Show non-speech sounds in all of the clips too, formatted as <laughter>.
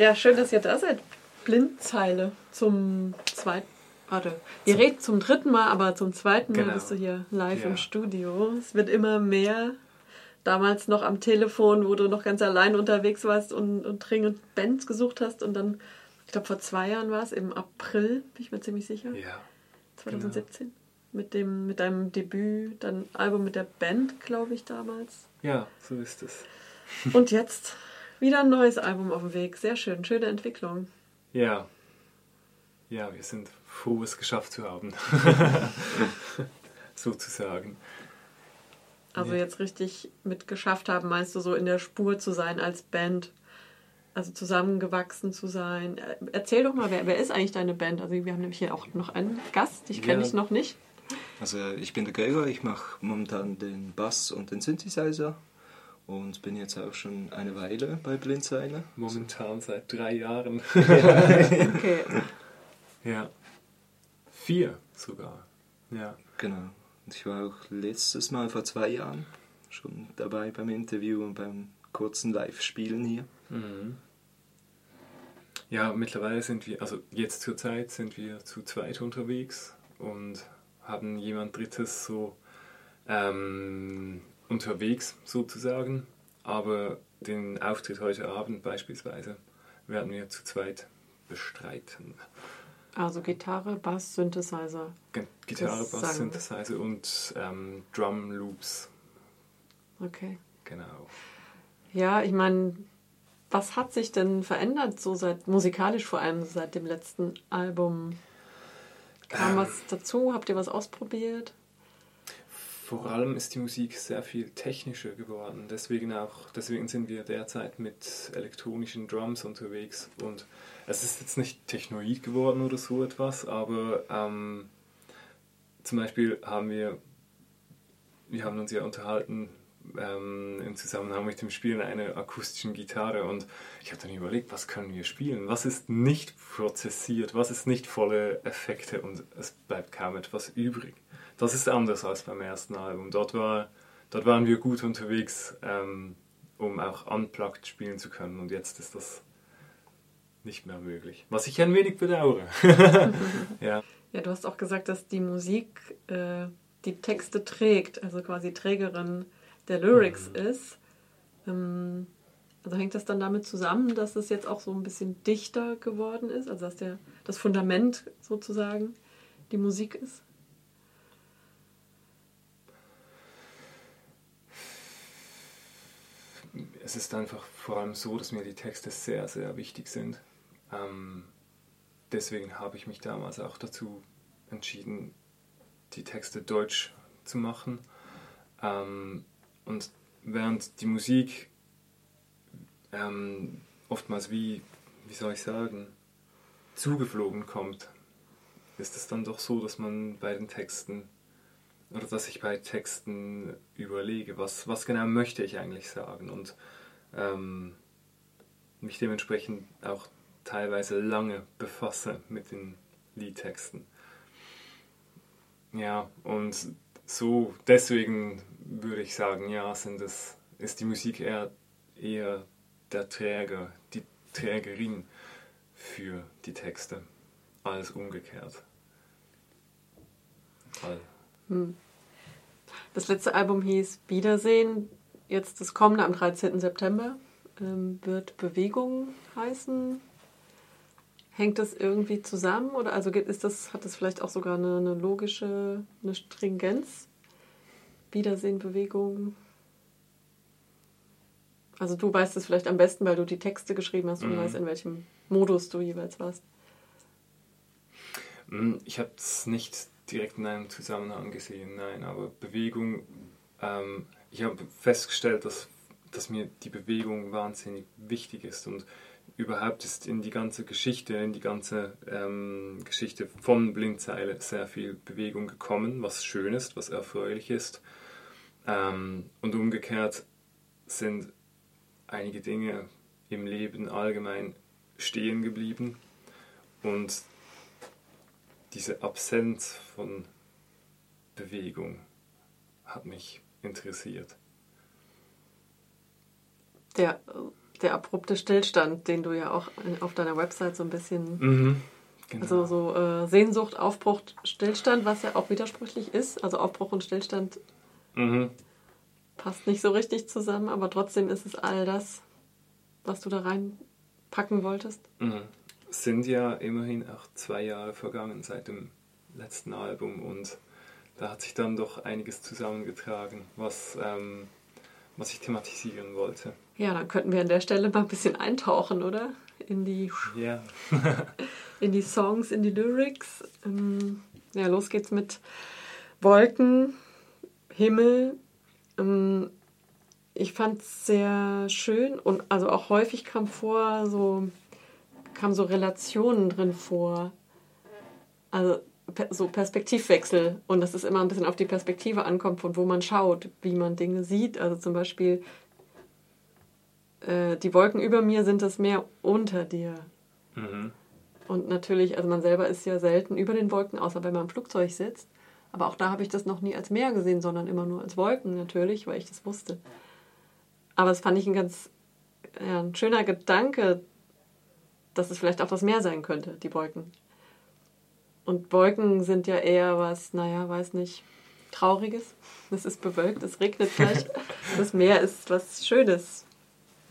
Ja, schön, dass ihr da seid. Blindzeile zum zweiten. Warte, ihr redet zum dritten Mal, aber zum zweiten Mal Genau. bist du hier live Ja. im Studio. Es wird immer mehr. Damals noch am Telefon, wo du noch ganz allein unterwegs warst und, und dringend Bands gesucht hast. Und dann, ich glaube, vor zwei Jahren war es, im April, bin ich mir ziemlich sicher, Ja. 2017. Mit, dem, mit deinem Debüt, dein Album mit der Band, glaube ich, damals. Ja, so ist es. Und jetzt wieder ein neues Album auf dem Weg. Sehr schön, schöne Entwicklung. Ja. Ja, wir sind froh, es geschafft zu haben. <laughs> Sozusagen. Also Nee. jetzt richtig mit geschafft haben, meinst du so in der Spur zu sein als Band? Also zusammengewachsen zu sein. Äh, Erzähl doch mal, wer, wer ist eigentlich deine Band? Also wir haben nämlich hier auch noch einen Gast, dich kenne Ja. ich noch nicht. Also ich bin der Gregor, ich mache momentan den Bass und den Synthesizer und bin jetzt auch schon eine Weile bei Blindzeile. Momentan seit drei Jahren. <laughs> Okay. ja. Vier sogar. Ja. Genau. Und ich war auch letztes Mal vor zwei Jahren schon dabei beim Interview und beim kurzen Live-Spielen hier. Mhm. Ja, mittlerweile sind wir, also jetzt zur Zeit sind wir zu zweit unterwegs und haben jemand Drittes so ähm, unterwegs sozusagen. Aber den Auftritt heute Abend beispielsweise werden wir zu zweit bestreiten. Also Gitarre, Bass, Synthesizer. Gitarre, Bass, Synthesizer und ähm, Drum Loops. Okay. Genau. Ja, ich meine, was hat sich denn verändert, so seit musikalisch vor allem seit dem letzten Album? Kam Ähm. was dazu? Habt ihr was ausprobiert? Vor allem ist die Musik sehr viel technischer geworden. Deswegen auch, deswegen sind wir derzeit mit elektronischen Drums unterwegs. Und es ist jetzt nicht Technoid geworden oder so etwas, aber ähm, zum Beispiel haben wir, wir haben uns ja unterhalten ähm, im Zusammenhang mit dem Spielen einer akustischen Gitarre und ich habe dann überlegt, was können wir spielen? Was ist nicht prozessiert? Was ist nicht volle Effekte? Und es bleibt kaum etwas übrig. Das ist anders als beim ersten Album. Dort, war, dort waren wir gut unterwegs, ähm, um auch unplugged spielen zu können. Und jetzt ist das nicht mehr möglich. Was ich ein wenig bedauere. <laughs> ja. Ja, du hast auch gesagt, dass die Musik äh, die Texte trägt, also quasi Trägerin der Lyrics ist. Ähm, also hängt das dann damit zusammen, dass es jetzt auch so ein bisschen dichter geworden ist, also dass der, das Fundament sozusagen die Musik ist? Es ist einfach vor allem so, dass mir die Texte sehr, sehr wichtig sind. Ähm, deswegen habe ich mich damals auch dazu entschieden, die Texte deutsch zu machen. Ähm, und während die Musik ähm, oftmals wie, wie soll ich sagen, zugeflogen kommt, ist es dann doch so, dass man bei den Texten oder dass ich bei Texten überlege, was, was genau möchte ich eigentlich sagen und ähm, mich dementsprechend auch teilweise lange befasse mit den Liedtexten. Ja, und so deswegen würde ich sagen, ja, sind es, ist die Musik eher, eher der Träger, die Trägerin für die Texte, als umgekehrt. Weil Das letzte Album hieß Wiedersehen. Jetzt das kommende am 13. September ähm, wird Bewegung heißen. Hängt das irgendwie zusammen oder also geht- ist das, hat das vielleicht auch sogar eine, eine logische eine Stringenz? Wiedersehen, Bewegung. Also du weißt es vielleicht am besten, weil du die Texte geschrieben hast und Mhm. weißt, in welchem Modus du jeweils warst. Mm, Ich habe es nicht direkt in einem Zusammenhang gesehen, nein, aber Bewegung, ähm, ich habe festgestellt, dass, dass mir die Bewegung wahnsinnig wichtig ist und überhaupt ist in die ganze Geschichte, in die ganze ähm, Geschichte von Blindzeile sehr viel Bewegung gekommen, was schön ist, was erfreulich ist. Ähm, und umgekehrt sind einige Dinge im Leben allgemein stehen geblieben und diese Absenz von Bewegung hat mich interessiert. Der der abrupte Stillstand, den du ja auch auf deiner Website so ein bisschen, Mhm. Genau. also so äh, Sehnsucht, Aufbruch, Stillstand, was ja auch widersprüchlich ist. Also Aufbruch und Stillstand mhm. passt nicht so richtig zusammen, aber trotzdem ist es all das, was du da reinpacken wolltest. Mhm. Es sind ja immerhin auch zwei Jahre vergangen seit dem letzten Album und da hat sich dann doch einiges zusammengetragen, was, ähm, was ich thematisieren wollte. Ja, dann könnten wir an der Stelle mal ein bisschen eintauchen, oder? In die, Ja. <laughs> in die Songs, in die Lyrics. Ähm, ja, los geht's mit Wolken, Himmel. Ähm, ich fand es sehr schön und also auch häufig kam vor, so kamen so Relationen drin vor. Also so Perspektivwechsel und dass es immer ein bisschen auf die Perspektive ankommt, von wo man schaut, wie man Dinge sieht. Also zum Beispiel äh, die Wolken über mir sind das Meer unter dir. Mhm. Und natürlich, also man selber ist ja selten über den Wolken, außer wenn man im Flugzeug sitzt. Aber auch da habe ich das noch nie als Meer gesehen, sondern immer nur als Wolken natürlich, weil ich das wusste. Aber das fand ich ein ganz ja, ein schöner Gedanke, dass es vielleicht auch das Meer sein könnte, die Wolken. Und Wolken sind ja eher was, naja, weiß nicht, Trauriges. Es ist bewölkt, es regnet gleich. <laughs> Das Meer ist was Schönes,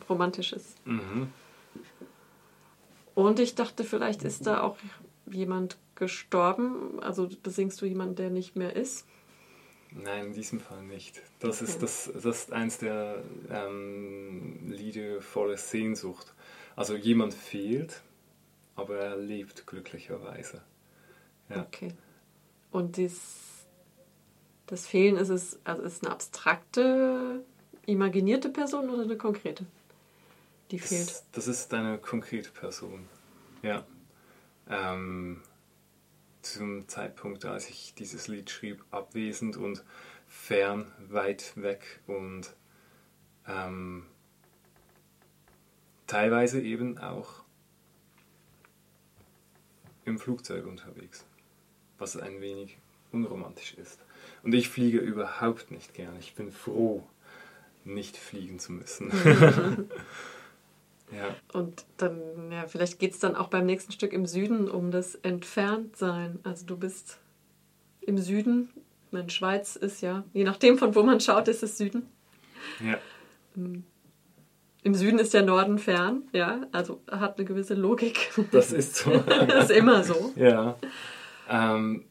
Romantisches. Mhm. Und ich dachte, vielleicht ist da auch jemand gestorben. Also besingst du jemanden, der nicht mehr ist. Nein, in diesem Fall nicht. Das ist, Okay. das, das ist eins der ähm, Lieder voller Sehnsucht. Also jemand fehlt, aber er lebt glücklicherweise. Ja. Okay. Und dies, das Fehlen ist es, also ist eine abstrakte, imaginierte Person oder eine konkrete, die fehlt? Das, das ist eine konkrete Person. Ja. Ähm, zum Zeitpunkt, als ich dieses Lied schrieb, abwesend und fern, weit weg und ähm, teilweise eben auch im Flugzeug unterwegs, was ein wenig unromantisch ist. Und ich fliege überhaupt nicht gern. Ich bin froh, nicht fliegen zu müssen. <laughs> <laughs> ja. Und dann, ja, vielleicht geht es dann auch beim nächsten Stück im Süden um das Entferntsein. Also du bist im Süden, meine, Schweiz ist ja, je nachdem von wo man schaut, ist es Süden. Ja. Im Süden ist der Norden fern, ja, also hat eine gewisse Logik. Das ist so. <laughs> das ist immer so. ja. Ähm,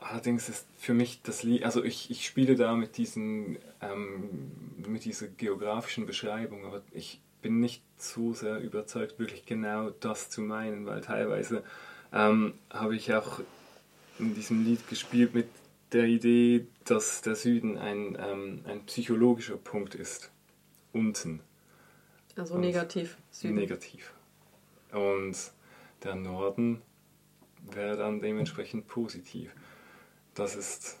allerdings ist für mich das Lied, also ich, ich spiele da mit diesen, ähm, mit dieser geografischen Beschreibung, aber ich bin nicht so sehr überzeugt, wirklich genau das zu meinen, weil teilweise ähm, habe ich auch in diesem Lied gespielt mit der Idee, dass der Süden ein, ähm, ein psychologischer Punkt ist. Unten. Also Und negativ. Süden. negativ. Und der Norden wäre dann dementsprechend positiv. Das ist.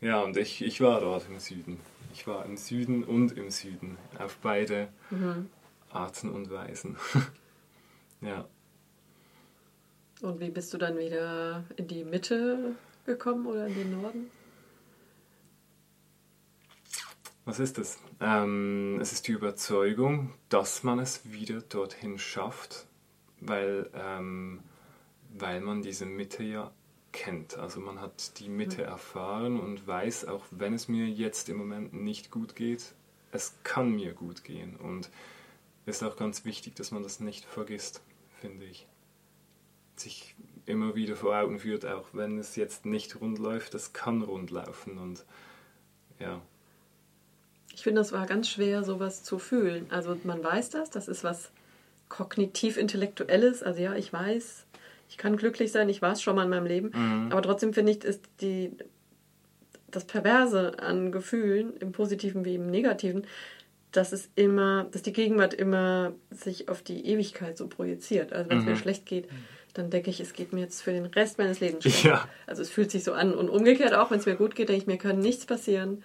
Ja, und ich, ich war dort im Süden. Ich war im Süden und im Süden. Auf beide Mhm. Arten und Weisen. <laughs> ja. Und wie bist du dann wieder in die Mitte gekommen oder in den Norden? Was ist es? Ähm, es ist die Überzeugung, dass man es wieder dorthin schafft, weil, ähm, weil man diese Mitte ja kennt. Also man hat die Mitte erfahren und weiß, auch wenn es mir jetzt im Moment nicht gut geht, es kann mir gut gehen. Und es ist auch ganz wichtig, dass man das nicht vergisst, finde ich. Sich immer wieder vor Augen führt, auch wenn es jetzt nicht rund läuft, es kann rund laufen. Und ja. Ich finde, es war ganz schwer, sowas zu fühlen. Also man weiß das, das ist was kognitiv-intellektuelles. Also ja, ich weiß, ich kann glücklich sein, ich war es schon mal in meinem Leben. Mhm. Aber trotzdem finde ich, ist die, das Perverse an Gefühlen, im Positiven wie im Negativen, dass es immer, dass die Gegenwart immer sich auf die Ewigkeit so projiziert. Also wenn es mir Mhm. schlecht geht, dann denke ich, es geht mir jetzt für den Rest meines Lebens schlecht. Ja. Also es fühlt sich so an. Und umgekehrt auch, wenn es mir gut geht, denke ich, mir kann nichts passieren.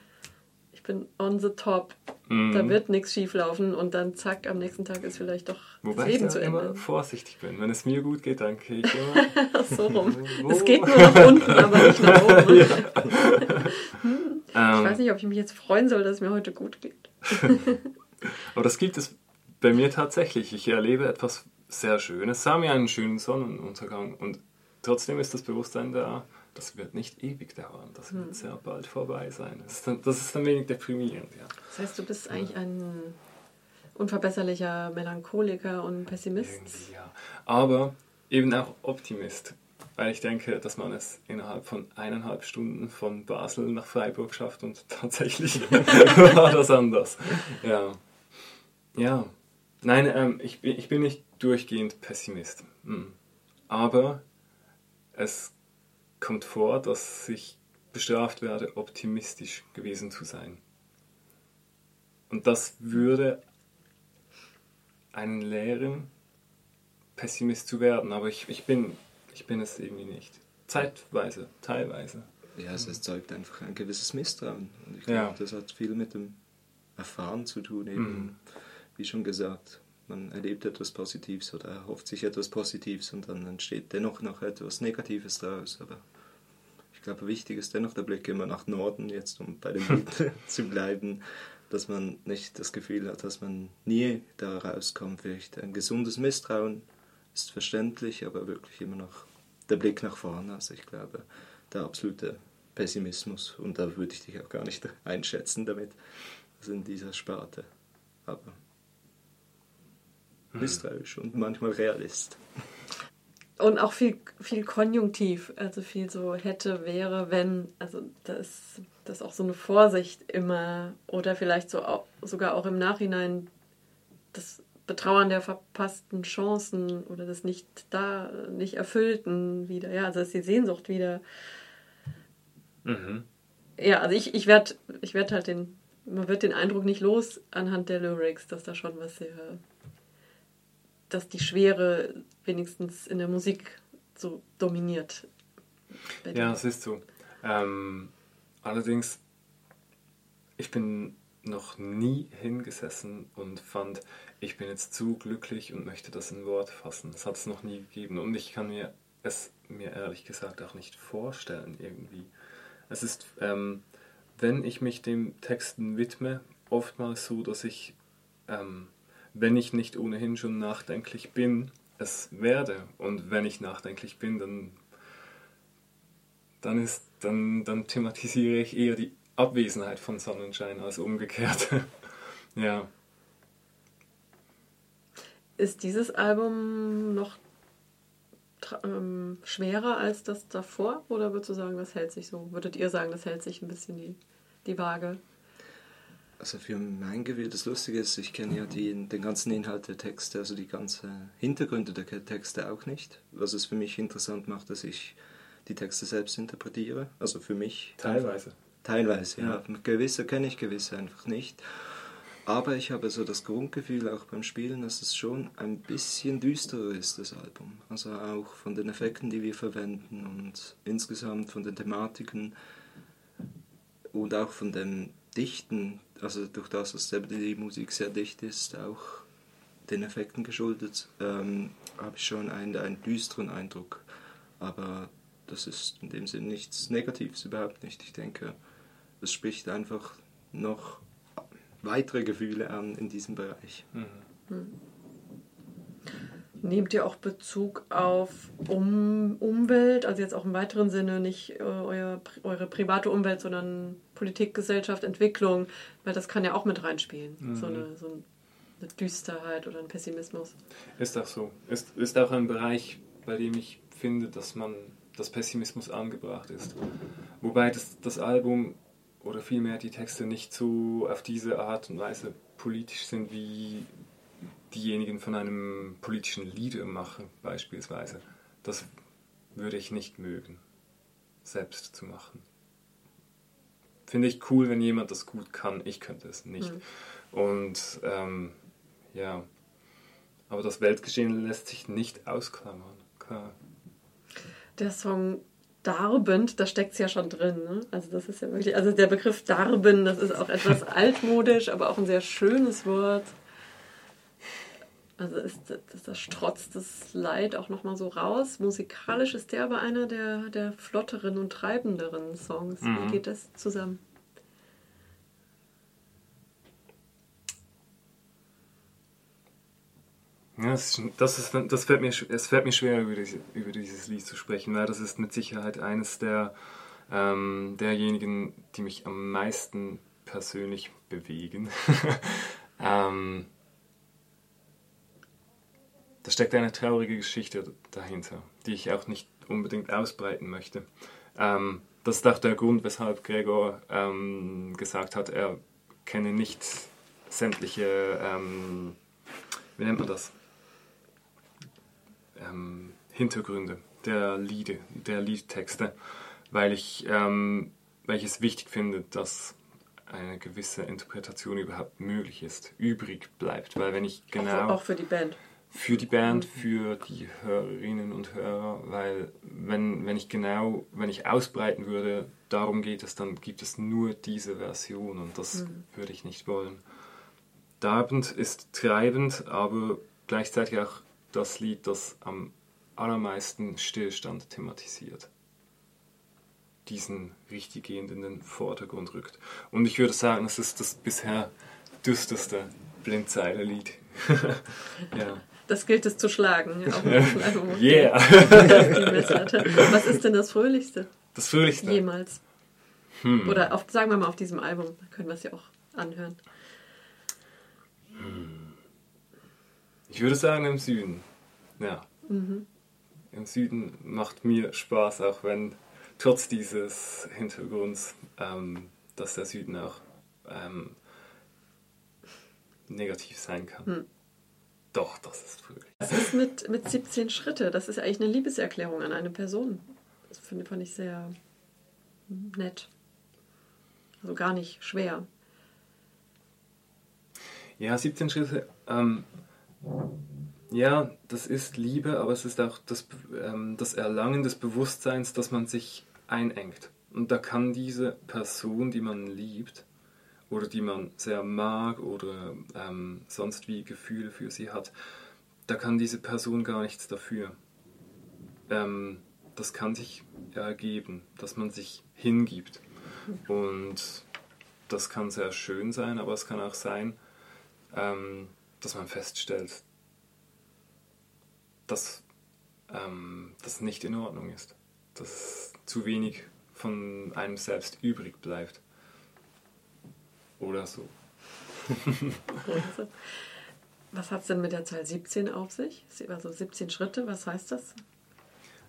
Ich bin on the top. Mhm. Da wird nichts schief laufen und dann zack, am nächsten Tag ist vielleicht doch Wobei das ich Leben da zu immer Ende. vorsichtig bin. Wenn es mir gut geht, danke ich immer. <laughs> so rum. Wo? Es geht nur nach <laughs> unten, aber nicht nach oben. <laughs> ich weiß nicht, ob ich mich jetzt freuen soll, dass es mir heute gut geht. Aber das gibt es bei mir tatsächlich. Ich erlebe etwas sehr Schönes. Sah mir einen schönen Sonnenuntergang und trotzdem ist das Bewusstsein da, das wird nicht ewig dauern. Das wird hm. sehr bald vorbei sein. Das ist dann, das ist ein wenig deprimierend, ja. Das heißt, du bist eigentlich ein unverbesserlicher Melancholiker und Pessimist? Irgendwie, ja. Aber eben auch Optimist. Weil ich denke, dass man es innerhalb von eineinhalb Stunden von Basel nach Freiburg schafft und <laughs> tatsächlich <laughs> war das anders. Ja. Ja. Nein, ähm, ich, ich bin nicht durchgehend Pessimist. Mhm. Aber es kommt vor, dass ich bestraft werde, optimistisch gewesen zu sein. Und das würde einen lehren, Pessimist zu werden. Aber ich, ich, bin, ich bin es irgendwie nicht. Zeitweise, teilweise. Ja, es erzeugt einfach ein gewisses Misstrauen. Und ich glaube, ja. das hat viel mit dem Erfahren zu tun. Eben, mhm. Wie schon gesagt, man erlebt etwas Positives oder erhofft sich etwas Positives und dann entsteht dennoch noch etwas Negatives daraus. Aber ich glaube, wichtig ist dennoch der Blick immer nach Norden, jetzt um bei dem Bild <laughs> zu bleiben, dass man nicht das Gefühl hat, dass man nie da rauskommt. Vielleicht ein gesundes Misstrauen ist verständlich, aber wirklich immer noch der Blick nach vorne. Also ich glaube, der absolute Pessimismus, und da würde ich dich auch gar nicht <laughs> einschätzen damit, also in dieser Sparte. Aber. Misstrauisch und manchmal Realist. Und auch viel, viel Konjunktiv, also viel so hätte, wäre, wenn, also das, das ist auch so eine Vorsicht immer oder vielleicht so auch, sogar auch im Nachhinein das Betrauern der verpassten Chancen oder des nicht da, nicht erfüllten wieder, ja, also ist die Sehnsucht wieder. Mhm. Ja, also ich, ich werde ich werd halt den, man wird den Eindruck nicht los anhand der Lyrics, dass da schon was sehr dass die Schwere wenigstens in der Musik so dominiert. Ja, das ist so. Ähm, allerdings, ich bin noch nie hingesessen und fand, ich bin jetzt zu glücklich und möchte das in Wort fassen. Das hat es noch nie gegeben und ich kann mir es mir ehrlich gesagt auch nicht vorstellen irgendwie. Es ist, ähm, wenn ich mich dem Texten widme, oftmals so, dass ich ähm, wenn ich nicht ohnehin schon nachdenklich bin, es werde. Und wenn ich nachdenklich bin, dann, dann, ist, dann, dann thematisiere ich eher die Abwesenheit von Sonnenschein als umgekehrt. <laughs> ja. Ist dieses Album noch ähm, schwerer als das davor? Oder würdest du sagen, das hält sich so? Würdet ihr sagen, das hält sich ein bisschen die, die Waage? Also für mein Gefühl, das Lustige ist, ich kenne ja die, den ganzen Inhalt der Texte, also die ganzen Hintergründe der Texte auch nicht. Was es für mich interessant macht, dass ich die Texte selbst interpretiere. Also für mich. Teilweise. Teilweise, ja. ja. Gewisse kenne ich, gewisse einfach nicht. Aber ich habe so das Grundgefühl auch beim Spielen, dass es schon ein bisschen düsterer ist, das Album. Also auch von den Effekten, die wir verwenden und insgesamt von den Thematiken und auch von den Dichten also durch das, dass die Musik sehr dicht ist, auch den Effekten geschuldet, ähm, habe ich schon einen, einen düsteren Eindruck. Aber das ist in dem Sinn nichts Negatives, überhaupt nicht. Ich denke, es spricht einfach noch weitere Gefühle an in diesem Bereich. Mhm. Hm. Nehmt ihr auch Bezug auf um Umwelt, also jetzt auch im weiteren Sinne nicht äh, euer, eure private Umwelt, sondern Politik, Gesellschaft, Entwicklung, weil das kann ja auch mit reinspielen, mhm. so, eine, so eine Düsterheit oder ein Pessimismus. Ist auch so. Ist, ist auch ein Bereich, bei dem ich finde, dass man das Pessimismus angebracht ist. Wobei das, das Album oder vielmehr die Texte nicht so auf diese Art und Weise politisch sind wie diejenigen von einem politischen Liedermacher beispielsweise. Das würde ich nicht mögen, selbst zu machen. Finde ich cool, wenn jemand das gut kann. Ich könnte es nicht. Mhm. Und ähm, ja, aber das Weltgeschehen lässt sich nicht ausklammern. Klar. Der Song Darbend, da steckt es ja schon drin. Ne? Also das ist ja wirklich, also der Begriff Darben, das ist auch etwas <laughs> altmodisch, aber auch ein sehr schönes Wort. Also ist das, das strotzt das Leid auch nochmal so raus. Musikalisch ist der aber einer der, der flotteren und treibenderen Songs. Mhm. Wie geht das zusammen? Ja, das, das, ist, das fällt mir, es fällt mir schwer, über, die, über dieses Lied zu sprechen, weil das ist mit Sicherheit eines der, ähm, derjenigen, die mich am meisten persönlich bewegen. <laughs> ähm, da steckt eine traurige Geschichte dahinter, die ich auch nicht unbedingt ausbreiten möchte. Ähm, das ist auch der Grund, weshalb Gregor ähm, gesagt hat, er kenne nicht sämtliche, ähm, wie nennt man das? Ähm, Hintergründe der Lieder, der Liedtexte, weil ich, ähm, weil ich es wichtig finde, dass eine gewisse Interpretation überhaupt möglich ist, übrig bleibt. Weil wenn ich genau. Also auch für die Band. Für die Band, für die Hörerinnen und Hörer, weil wenn, wenn ich genau, wenn ich ausbreiten würde, darum geht es, dann gibt es nur diese Version und das mhm. würde ich nicht wollen. Darbend ist treibend, aber gleichzeitig auch das Lied, das am allermeisten Stillstand thematisiert diesen richtig gehend in den Vordergrund rückt. Und ich würde sagen, es ist das bisher düsterste Blindzeile-Lied. <laughs> ja. Das gilt es zu schlagen. Ja, <laughs> yeah! <laughs> Was ist denn das Fröhlichste? Das Fröhlichste? Jemals. Hm. Oder auf, sagen wir mal auf diesem Album, da können wir es ja auch anhören. Hm. Ich würde sagen im Süden. Ja. Mhm. Im Süden macht mir Spaß, auch wenn trotz dieses Hintergrunds, ähm, dass der Süden auch ähm, negativ sein kann. Hm. Doch, das ist fröhlich. Was ist mit, mit 17 Schritte? Das ist eigentlich eine Liebeserklärung an eine Person. Das finde, fand ich sehr nett. Also gar nicht schwer. Ja, 17 Schritte. Ähm, ja, das ist Liebe, aber es ist auch das, ähm, das Erlangen des Bewusstseins, dass man sich einengt. Und da kann diese Person, die man liebt oder die man sehr mag oder ähm, sonst wie Gefühle für sie hat, da kann diese Person gar nichts dafür. Ähm, das kann sich ergeben, dass man sich hingibt. Und das kann sehr schön sein, aber es kann auch sein, ähm, dass man feststellt, dass ähm, das nicht in Ordnung ist. Dass zu wenig von einem selbst übrig bleibt. Oder so. <laughs> was hat es denn mit der Zahl 17 auf sich? Also 17 Schritte, was heißt das?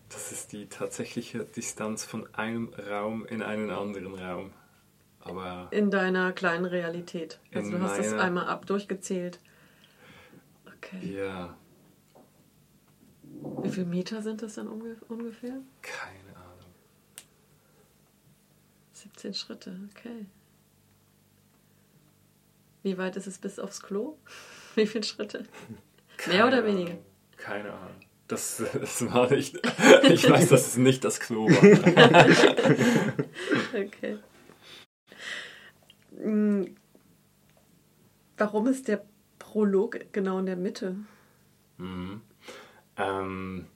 Das ist die tatsächliche Distanz von einem Raum in einen anderen Raum. Aber in deiner kleinen Realität. Also du hast das einmal ab durchgezählt. Okay. Ja. Wie viele Meter sind das dann ungefähr? Keine 17 Schritte, okay. Wie weit ist es bis aufs Klo? <laughs> Wie viele Schritte? Keine Mehr oder weniger? Ahnung. Keine Ahnung. Das, das war nicht. <laughs> Ich weiß, dass es nicht das Klo war. <laughs> okay. Hm. Warum ist der Prolog genau in der Mitte? Mhm. Ähm,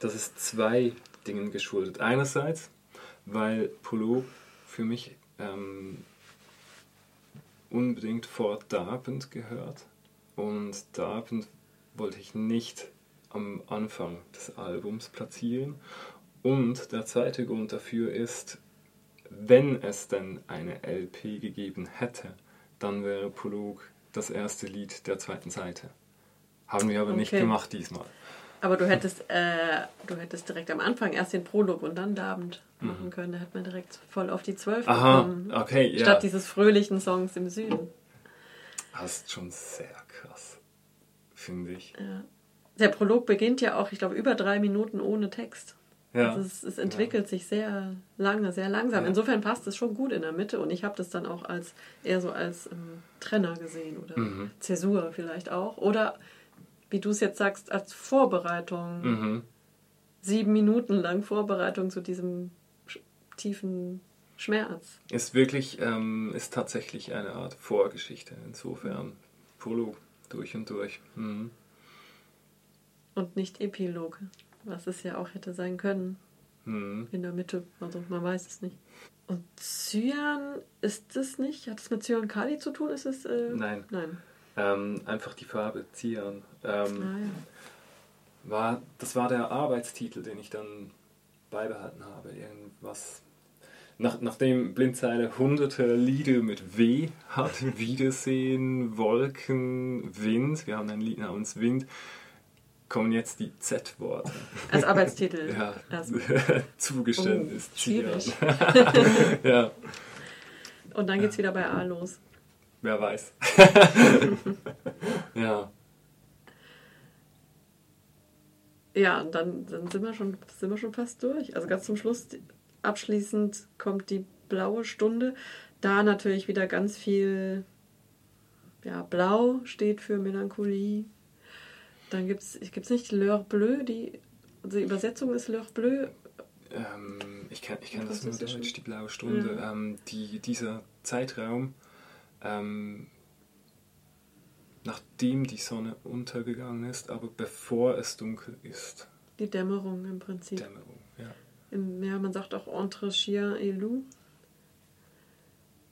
das ist zwei Dingen geschuldet. Einerseits weil Polo für mich ähm, unbedingt vor Darpend gehört. Und Darpend wollte ich nicht am Anfang des Albums platzieren. Und der zweite Grund dafür ist, wenn es denn eine LP gegeben hätte, dann wäre Prolog das erste Lied der zweiten Seite. Haben wir aber okay. nicht gemacht diesmal. Aber du hättest, äh, du hättest direkt am Anfang erst den Prolog und dann Abend machen mhm. können. Da hätte man direkt voll auf die Zwölf gekommen. okay, ja. Statt dieses fröhlichen Songs im Süden. Das ist schon sehr krass, finde ich. Ja. Der Prolog beginnt ja auch, ich glaube, über drei Minuten ohne Text. Ja. Also es, es entwickelt ja. sich sehr lange, sehr langsam. Ja. Insofern passt es schon gut in der Mitte und ich habe das dann auch als eher so als ähm, Trenner gesehen oder mhm. Zäsur vielleicht auch. Oder wie du es jetzt sagst, als Vorbereitung. Mhm. Sieben Minuten lang Vorbereitung zu diesem tiefen Schmerz. Ist wirklich, ähm, ist tatsächlich eine Art Vorgeschichte. Insofern Prolog durch und durch. Mhm. Und nicht Epilog, was es ja auch hätte sein können. Mhm. In der Mitte. Also man weiß es nicht. Und Cyan ist es nicht? Hat es mit Cyan Kali zu tun? Ist es, äh, Nein. Nein. Ähm, einfach die Farbe Cyan. Ähm, ah, ja. war, das war der Arbeitstitel, den ich dann beibehalten habe. Irgendwas. Nach, nachdem Blindzeile hunderte Lieder mit W hat, <laughs> Wiedersehen, Wolken, Wind, wir haben ein Lied namens Wind, kommen jetzt die Z-Worte. Als Arbeitstitel. <laughs> ja, also. <laughs> Zugeständnis. Oh, schwierig. ja. Und dann geht es wieder bei A los. Wer weiß. ja. Ja, dann, dann sind, wir schon, sind wir schon fast durch. Also ganz zum Schluss, abschließend kommt die blaue Stunde. Da natürlich wieder ganz viel, ja, blau steht für Melancholie. Dann gibt es gibt's nicht L'heure bleue, die, also die Übersetzung ist L'heure bleue. Ähm, ich kann, ich kann das nur Deutsch, die blaue Stunde. Ja. Ähm, die, dieser Zeitraum, ähm, nachdem die Sonne untergegangen ist, aber bevor es dunkel ist. Die Dämmerung im Prinzip. Dämmerung. Im, ja, man sagt auch entre chien et loup.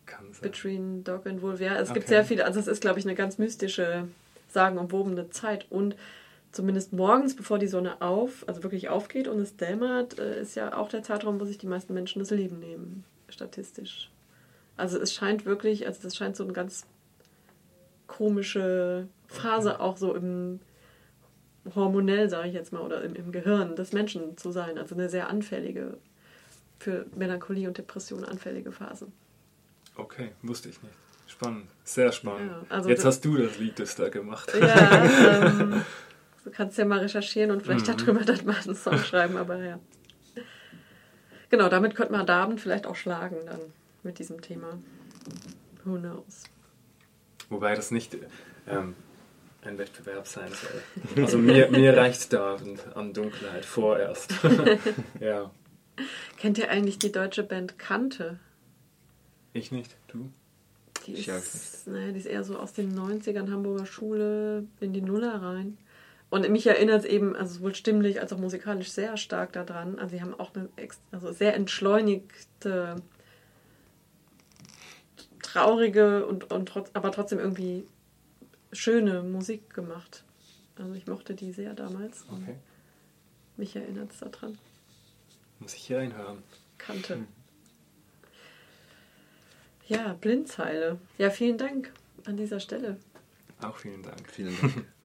Kann sein. Between Dog and Wolf. Ja, es okay. gibt sehr viele, also es ist, glaube ich, eine ganz mystische, sagenumwobene Zeit. Und zumindest morgens, bevor die Sonne auf, also wirklich aufgeht und es dämmert, äh, ist ja auch der Zeitraum, wo sich die meisten Menschen das Leben nehmen, statistisch. Also es scheint wirklich, also das scheint so eine ganz komische Phase auch so im hormonell, sage ich jetzt mal, oder im, im Gehirn des Menschen zu sein. Also eine sehr anfällige, für Melancholie und Depression anfällige Phase. Okay, wusste ich nicht. Spannend, sehr spannend. Ja, also Jetzt hast du das Lied das da gemacht. Ja, <laughs> ähm, du kannst ja mal recherchieren und vielleicht mhm. darüber dann mal einen Song schreiben, aber ja. Genau, damit könnte man Abend vielleicht auch schlagen dann mit diesem Thema. Who knows? Wobei das nicht ähm, ein Wettbewerb sein soll. Also mir, mir reicht da an Dunkelheit vorerst. <laughs> ja. Kennt ihr eigentlich die deutsche Band Kante? Ich nicht, du? Die ist, naja, die ist eher so aus den 90ern Hamburger Schule in die Nuller rein. Und mich erinnert es eben, also sowohl stimmlich als auch musikalisch sehr stark daran. Also sie haben auch eine also sehr entschleunigte traurige und, und trotz, aber trotzdem irgendwie schöne Musik gemacht. Also ich mochte die sehr damals. Okay. Mich erinnert es daran. Muss ich hier reinhören. Kannte. Hm. Ja, Blindzeile. Ja, vielen Dank an dieser Stelle. Auch vielen Dank. Vielen Dank. <laughs>